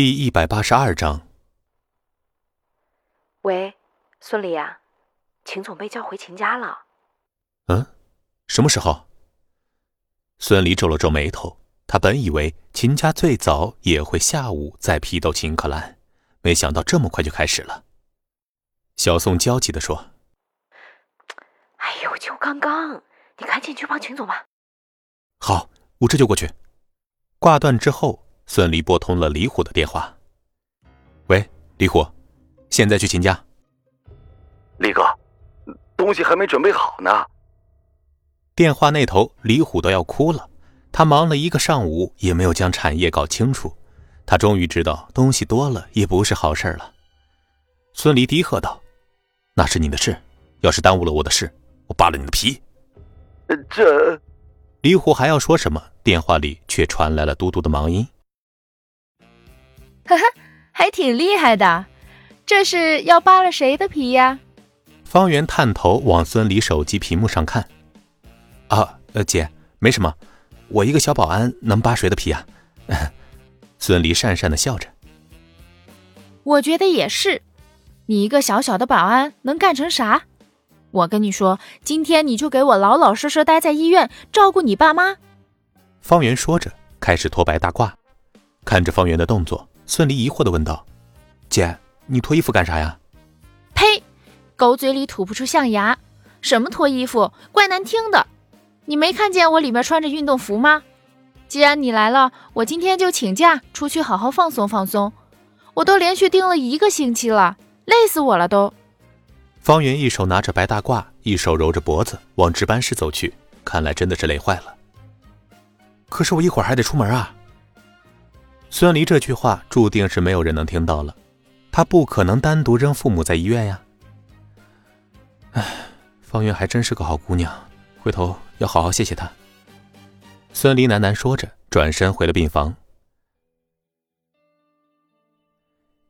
第一百八十二章。喂，孙离啊，秦总被叫回秦家了。嗯，什么时候？孙离皱了皱眉头，他本以为秦家最早也会下午再批斗秦可兰，没想到这么快就开始了。小宋焦急的说：“哎呦，就刚刚，你赶紧去帮秦总吧。”好，我这就过去。挂断之后，孙离拨通了李虎的电话。喂，李虎，现在去秦家。李哥，东西还没准备好呢。电话那头，李虎都要哭了。他忙了一个上午，也没有将产业搞清楚。他终于知道，东西多了也不是好事了。孙离低喝道：“那是你的事，要是耽误了我的事，我扒了你的皮。”这……李虎还要说什么，电话里却传来了嘟嘟的忙音。哈哈，还挺厉害的，这是要扒了谁的皮呀？方圆探头往孙离手机屏幕上看。啊，呃，姐，没什么，我一个小保安能扒谁的皮啊？孙离讪讪的笑着。我觉得也是，你一个小小的保安能干成啥？我跟你说，今天你就给我老老实实待在医院，照顾你爸妈。方圆说着，开始脱白大褂。看着方圆的动作，孙离疑惑的问道：“姐，你脱衣服干啥呀？”“呸！狗嘴里吐不出象牙。什么脱衣服，怪难听的。你没看见我里面穿着运动服吗？既然你来了，我今天就请假出去好好放松放松。我都连续盯了一个星期了，累死我了都。”方圆一手拿着白大褂，一手揉着脖子往值班室走去，看来真的是累坏了。可是我一会儿还得出门啊！孙离这句话注定是没有人能听到了，他不可能单独扔父母在医院呀。唉，方圆还真是个好姑娘，回头要好好谢谢她。孙离喃喃说着，转身回了病房。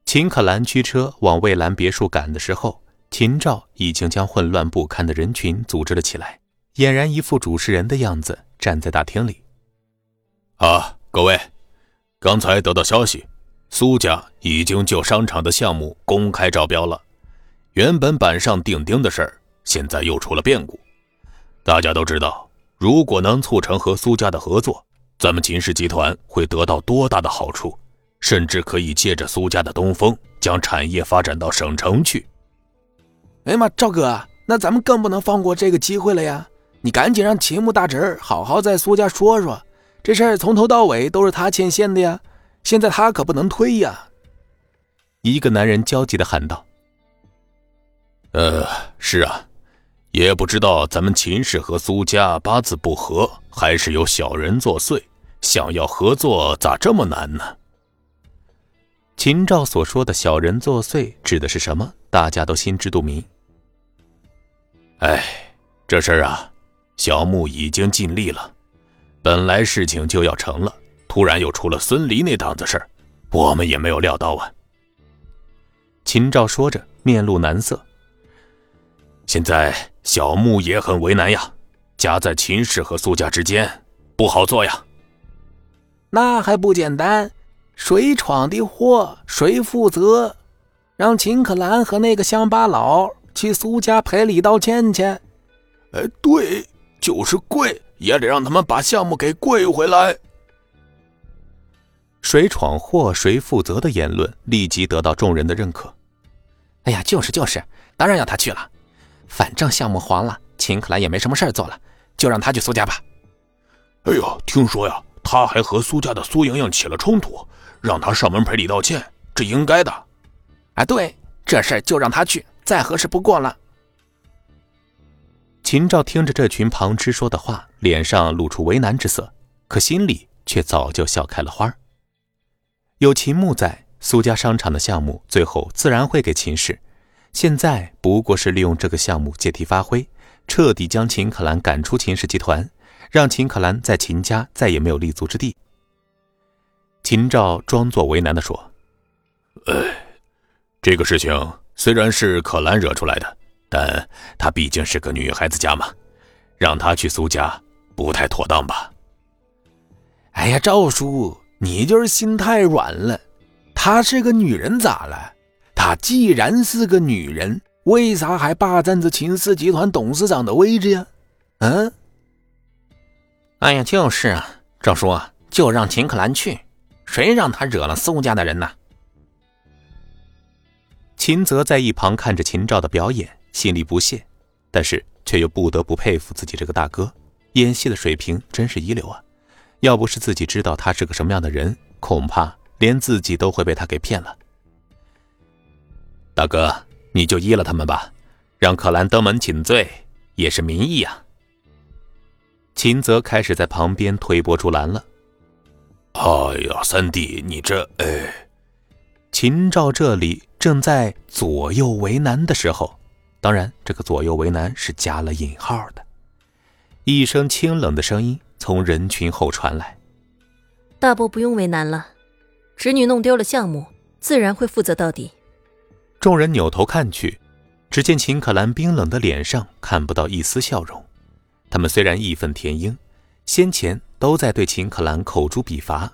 秦可兰驱车往蔚蓝别墅赶的时候。秦照已经将混乱不堪的人群组织了起来，俨然一副主持人的样子，站在大厅里。啊，各位，刚才得到消息，苏家已经就商场的项目公开招标了。原本板上钉钉的事儿，现在又出了变故。大家都知道，如果能促成和苏家的合作，咱们秦氏集团会得到多大的好处，甚至可以借着苏家的东风，将产业发展到省城去。哎呀妈，赵哥，那咱们更不能放过这个机会了呀！你赶紧让秦牧大侄儿好好在苏家说说，这事儿从头到尾都是他牵线的呀，现在他可不能推呀！一个男人焦急的喊道：“呃，是啊，也不知道咱们秦氏和苏家八字不合，还是有小人作祟，想要合作咋这么难呢？”秦照所说的小人作祟指的是什么？大家都心知肚明。哎，这事儿啊，小木已经尽力了，本来事情就要成了，突然又出了孙离那档子事儿，我们也没有料到啊。秦照说着，面露难色。现在小木也很为难呀，夹在秦氏和苏家之间，不好做呀。那还不简单？谁闯的祸，谁负责？让秦可兰和那个乡巴佬去苏家赔礼道歉去。哎，对，就是跪，也得让他们把项目给跪回来。谁闯祸谁负责的言论立即得到众人的认可。哎呀，就是就是，当然要他去了。反正项目黄了，秦可兰也没什么事做了，就让他去苏家吧。哎呦，听说呀，他还和苏家的苏莹莹起了冲突。让他上门赔礼道歉，这应该的。啊，对，这事儿就让他去，再合适不过了。秦照听着这群旁支说的话，脸上露出为难之色，可心里却早就笑开了花。有秦牧在，苏家商场的项目最后自然会给秦氏。现在不过是利用这个项目借题发挥，彻底将秦可兰赶出秦氏集团，让秦可兰在秦家再也没有立足之地。秦照装作为难的说：“哎，这个事情虽然是可兰惹出来的，但她毕竟是个女孩子家嘛，让她去苏家不太妥当吧？”哎呀，赵叔，你就是心太软了。她是个女人咋了？她既然是个女人，为啥还霸占着秦氏集团董事长的位置呀？嗯？哎呀，就是啊，赵叔，就让秦可兰去，谁让她惹了苏家的人呢？秦泽在一旁看着秦照的表演，心里不屑，但是却又不得不佩服自己这个大哥，演戏的水平真是一流啊！要不是自己知道他是个什么样的人，恐怕连自己都会被他给骗了。大哥，你就依了他们吧，让可兰登门请罪也是民意啊。秦泽开始在旁边推波助澜了。哎呀，三弟，你这……哎，秦照这里。正在左右为难的时候，当然，这个左右为难是加了引号的。一声清冷的声音从人群后传来：“大伯不用为难了，侄女弄丢了项目，自然会负责到底。”众人扭头看去，只见秦可兰冰冷的脸上看不到一丝笑容。他们虽然义愤填膺，先前都在对秦可兰口诛笔伐，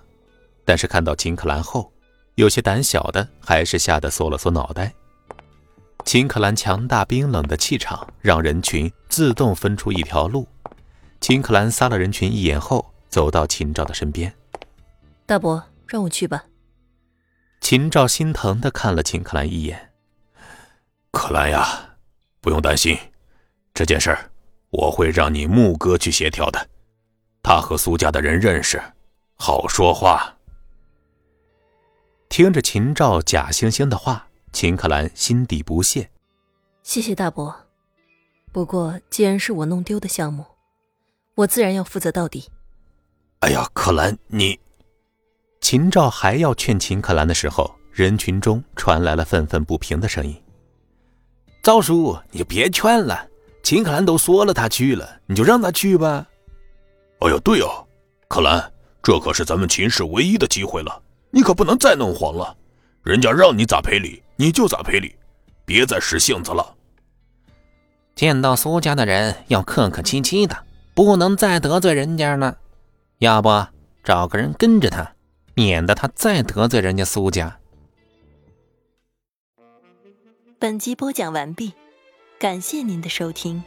但是看到秦可兰后，有些胆小的还是吓得缩了缩脑袋。秦可兰强大冰冷的气场让人群自动分出一条路。秦可兰撒了人群一眼后，走到秦照的身边：“大伯，让我去吧。”秦照心疼的看了秦可兰一眼：“可兰呀，不用担心，这件事儿我会让你木哥去协调的。他和苏家的人认识，好说话。”听着秦照假惺惺的话，秦可兰心底不屑。谢谢大伯，不过既然是我弄丢的项目，我自然要负责到底。哎呀，可兰，你……秦照还要劝秦可兰的时候，人群中传来了愤愤不平的声音：“赵叔，你就别劝了，秦可兰都说了她去了，你就让她去吧。”哎呀，对哦，可兰，这可是咱们秦氏唯一的机会了。你可不能再弄黄了，人家让你咋赔礼你就咋赔礼，别再使性子了。见到苏家的人要客客气气的，不能再得罪人家了。要不找个人跟着他，免得他再得罪人家苏家。本集播讲完毕，感谢您的收听。